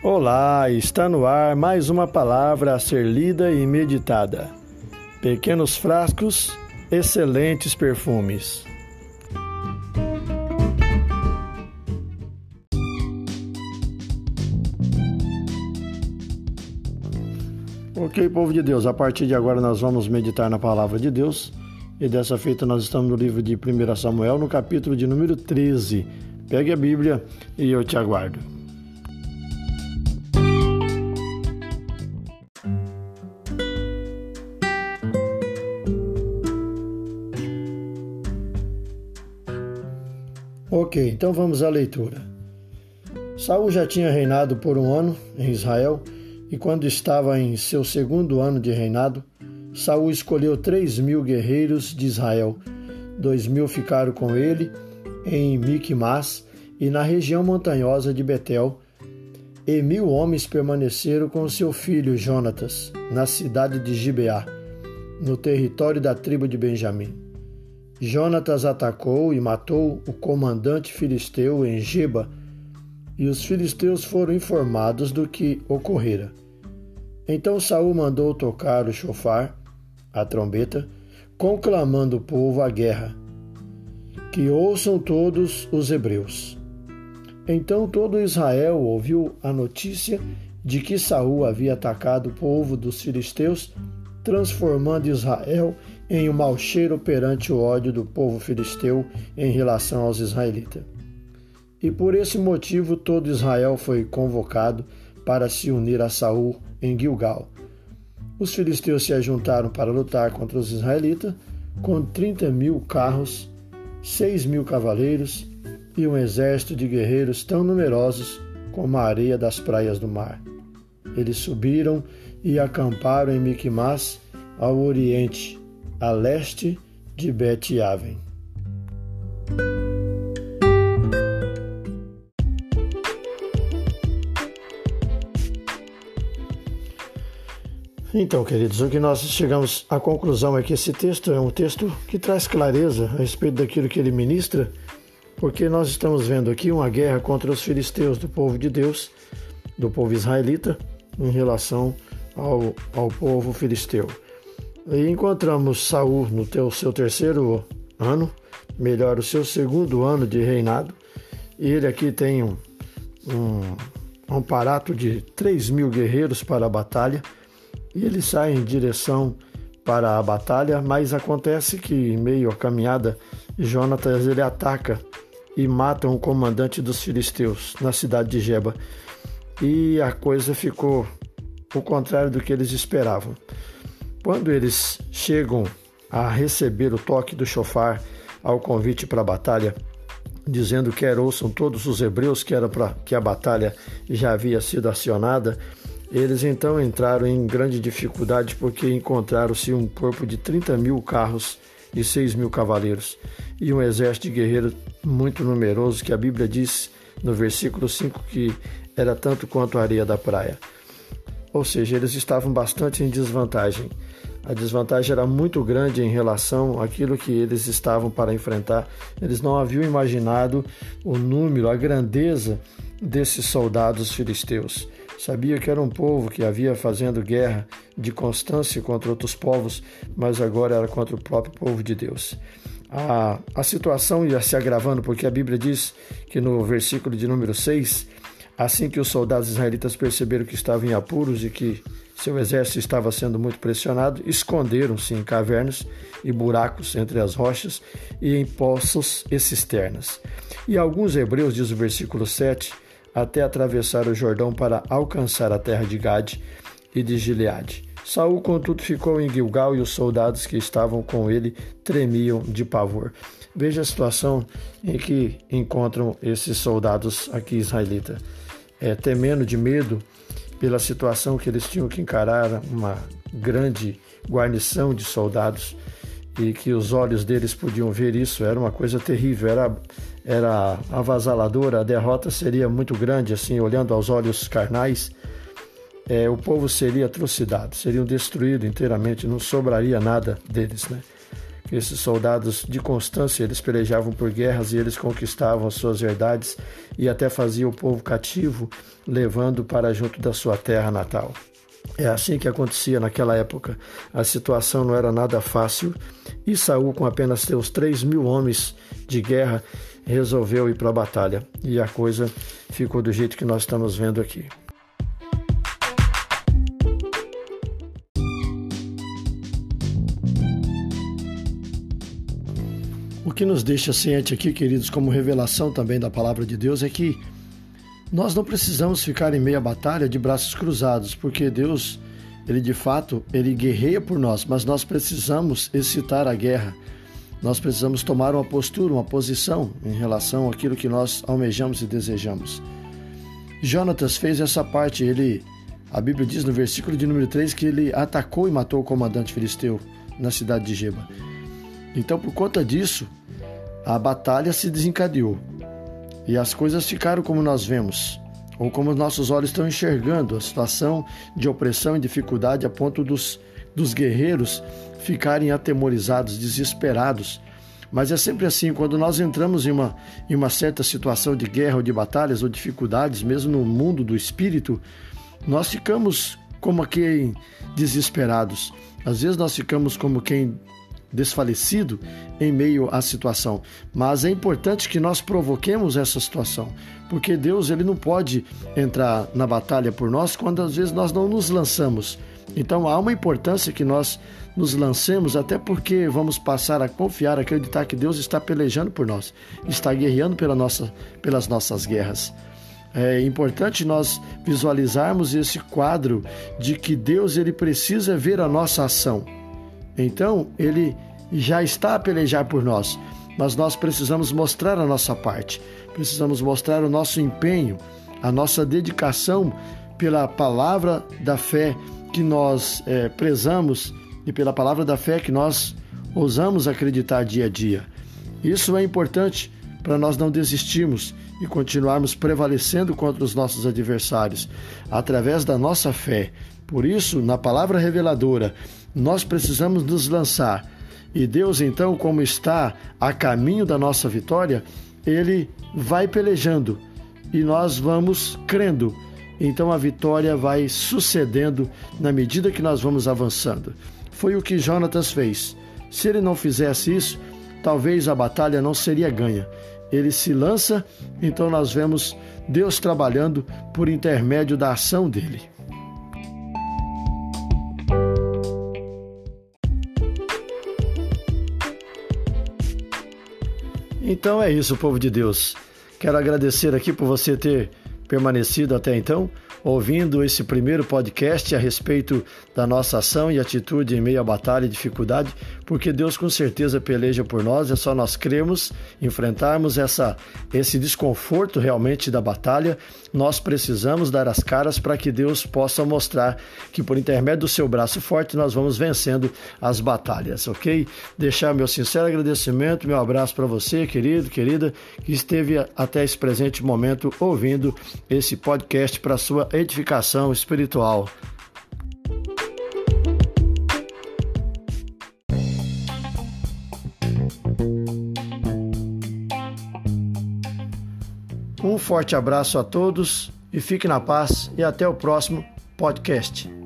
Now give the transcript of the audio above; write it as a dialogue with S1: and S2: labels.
S1: Olá, está no ar mais uma palavra a ser lida e meditada. Pequenos frascos, excelentes perfumes. Ok, povo de Deus, a partir de agora nós vamos meditar na palavra de Deus. E dessa feita nós estamos no livro de 1 Samuel, no capítulo de número 13. Pegue a Bíblia e eu te aguardo. Ok, então vamos à leitura. Saul já tinha reinado por um ano em Israel, e quando estava em seu segundo ano de reinado, Saul escolheu três mil guerreiros de Israel. Dois mil ficaram com ele em Micmas e na região montanhosa de Betel, e mil homens permaneceram com seu filho Jonatas, na cidade de Gibeá, no território da tribo de Benjamim. Jonatas atacou e matou o comandante filisteu em Geba, e os filisteus foram informados do que ocorrera. Então Saul mandou tocar o chofar, a trombeta, conclamando o povo à guerra. Que ouçam todos os hebreus. Então todo Israel ouviu a notícia de que Saul havia atacado o povo dos filisteus, transformando Israel em um mau cheiro perante o ódio do povo filisteu em relação aos israelitas. E por esse motivo todo Israel foi convocado para se unir a Saul em Gilgal. Os filisteus se ajuntaram para lutar contra os israelitas com 30 mil carros, 6 mil cavaleiros e um exército de guerreiros tão numerosos como a areia das praias do mar. Eles subiram e acamparam em Miquimás, ao oriente, a leste de Bet-Aven. Então, queridos, o que nós chegamos à conclusão é que esse texto é um texto que traz clareza a respeito daquilo que ele ministra, porque nós estamos vendo aqui uma guerra contra os filisteus do povo de Deus, do povo israelita, em relação ao, ao povo filisteu. E encontramos Saul no teu, seu terceiro ano, melhor, o seu segundo ano de reinado. E ele aqui tem um, um, um aparato de 3 mil guerreiros para a batalha. E ele sai em direção para a batalha, mas acontece que, em meio à caminhada, Jonatas ele ataca e mata um comandante dos filisteus na cidade de Geba. E a coisa ficou o contrário do que eles esperavam. Quando eles chegam a receber o toque do chofar ao convite para a batalha, dizendo que ouçam todos os hebreus que era para que a batalha já havia sido acionada, eles então entraram em grande dificuldade porque encontraram-se um corpo de 30 mil carros e 6 mil cavaleiros e um exército de guerreiros muito numeroso que a Bíblia diz no versículo 5 que era tanto quanto a areia da praia. Ou seja, eles estavam bastante em desvantagem. A desvantagem era muito grande em relação àquilo que eles estavam para enfrentar. Eles não haviam imaginado o número, a grandeza desses soldados filisteus. Sabia que era um povo que havia fazendo guerra de constância contra outros povos, mas agora era contra o próprio povo de Deus. A, a situação ia se agravando, porque a Bíblia diz que no versículo de número 6 Assim que os soldados israelitas perceberam que estavam em apuros e que seu exército estava sendo muito pressionado, esconderam-se em cavernas e buracos entre as rochas e em poços e cisternas. E alguns hebreus, diz o versículo 7, até atravessaram o Jordão para alcançar a terra de Gade e de Gileade. Saul, contudo, ficou em Gilgal e os soldados que estavam com ele tremiam de pavor. Veja a situação em que encontram esses soldados aqui israelitas é, temendo de medo pela situação que eles tinham que encarar uma grande guarnição de soldados e que os olhos deles podiam ver isso, era uma coisa terrível, era, era avassaladora, a derrota seria muito grande, assim, olhando aos olhos carnais, é, o povo seria atrocidado, seriam destruídos inteiramente, não sobraria nada deles, né? Esses soldados de constância, eles pelejavam por guerras e eles conquistavam as suas verdades e até faziam o povo cativo, levando para junto da sua terra natal. É assim que acontecia naquela época. A situação não era nada fácil e Saul, com apenas seus três mil homens de guerra, resolveu ir para a batalha. E a coisa ficou do jeito que nós estamos vendo aqui. Que nos deixa ciente aqui, queridos, como revelação também da palavra de Deus, é que nós não precisamos ficar em meia batalha de braços cruzados, porque Deus, ele de fato, ele guerreia por nós, mas nós precisamos excitar a guerra. Nós precisamos tomar uma postura, uma posição em relação àquilo que nós almejamos e desejamos. Jonatas fez essa parte, ele a Bíblia diz no versículo de número 3 que ele atacou e matou o comandante filisteu na cidade de Geba. Então, por conta disso, a batalha se desencadeou e as coisas ficaram como nós vemos, ou como nossos olhos estão enxergando a situação de opressão e dificuldade a ponto dos, dos guerreiros ficarem atemorizados, desesperados. Mas é sempre assim, quando nós entramos em uma, em uma certa situação de guerra ou de batalhas ou dificuldades, mesmo no mundo do espírito, nós ficamos como quem desesperados. Às vezes nós ficamos como quem desfalecido em meio à situação. Mas é importante que nós provoquemos essa situação, porque Deus ele não pode entrar na batalha por nós quando às vezes nós não nos lançamos. Então há uma importância que nós nos lancemos, até porque vamos passar a confiar, a acreditar que Deus está pelejando por nós, está guerreando pela nossa, pelas nossas guerras. É importante nós visualizarmos esse quadro de que Deus ele precisa ver a nossa ação. Então, ele já está a pelejar por nós, mas nós precisamos mostrar a nossa parte, precisamos mostrar o nosso empenho, a nossa dedicação pela palavra da fé que nós é, prezamos e pela palavra da fé que nós ousamos acreditar dia a dia. Isso é importante para nós não desistirmos e continuarmos prevalecendo contra os nossos adversários através da nossa fé. Por isso, na palavra reveladora, nós precisamos nos lançar. E Deus, então, como está a caminho da nossa vitória, ele vai pelejando e nós vamos crendo. Então a vitória vai sucedendo na medida que nós vamos avançando. Foi o que Jonatas fez. Se ele não fizesse isso, talvez a batalha não seria ganha. Ele se lança, então nós vemos Deus trabalhando por intermédio da ação dele. Então é isso, povo de Deus. Quero agradecer aqui por você ter permanecido até então ouvindo esse primeiro podcast a respeito da nossa ação e atitude em meio à batalha e dificuldade, porque Deus com certeza peleja por nós, é só nós cremos, enfrentarmos essa, esse desconforto realmente da batalha, nós precisamos dar as caras para que Deus possa mostrar que por intermédio do seu braço forte nós vamos vencendo as batalhas, ok? Deixar meu sincero agradecimento, meu abraço para você, querido, querida, que esteve até esse presente momento ouvindo esse podcast para edificação espiritual. Um forte abraço a todos e fique na paz e até o próximo podcast.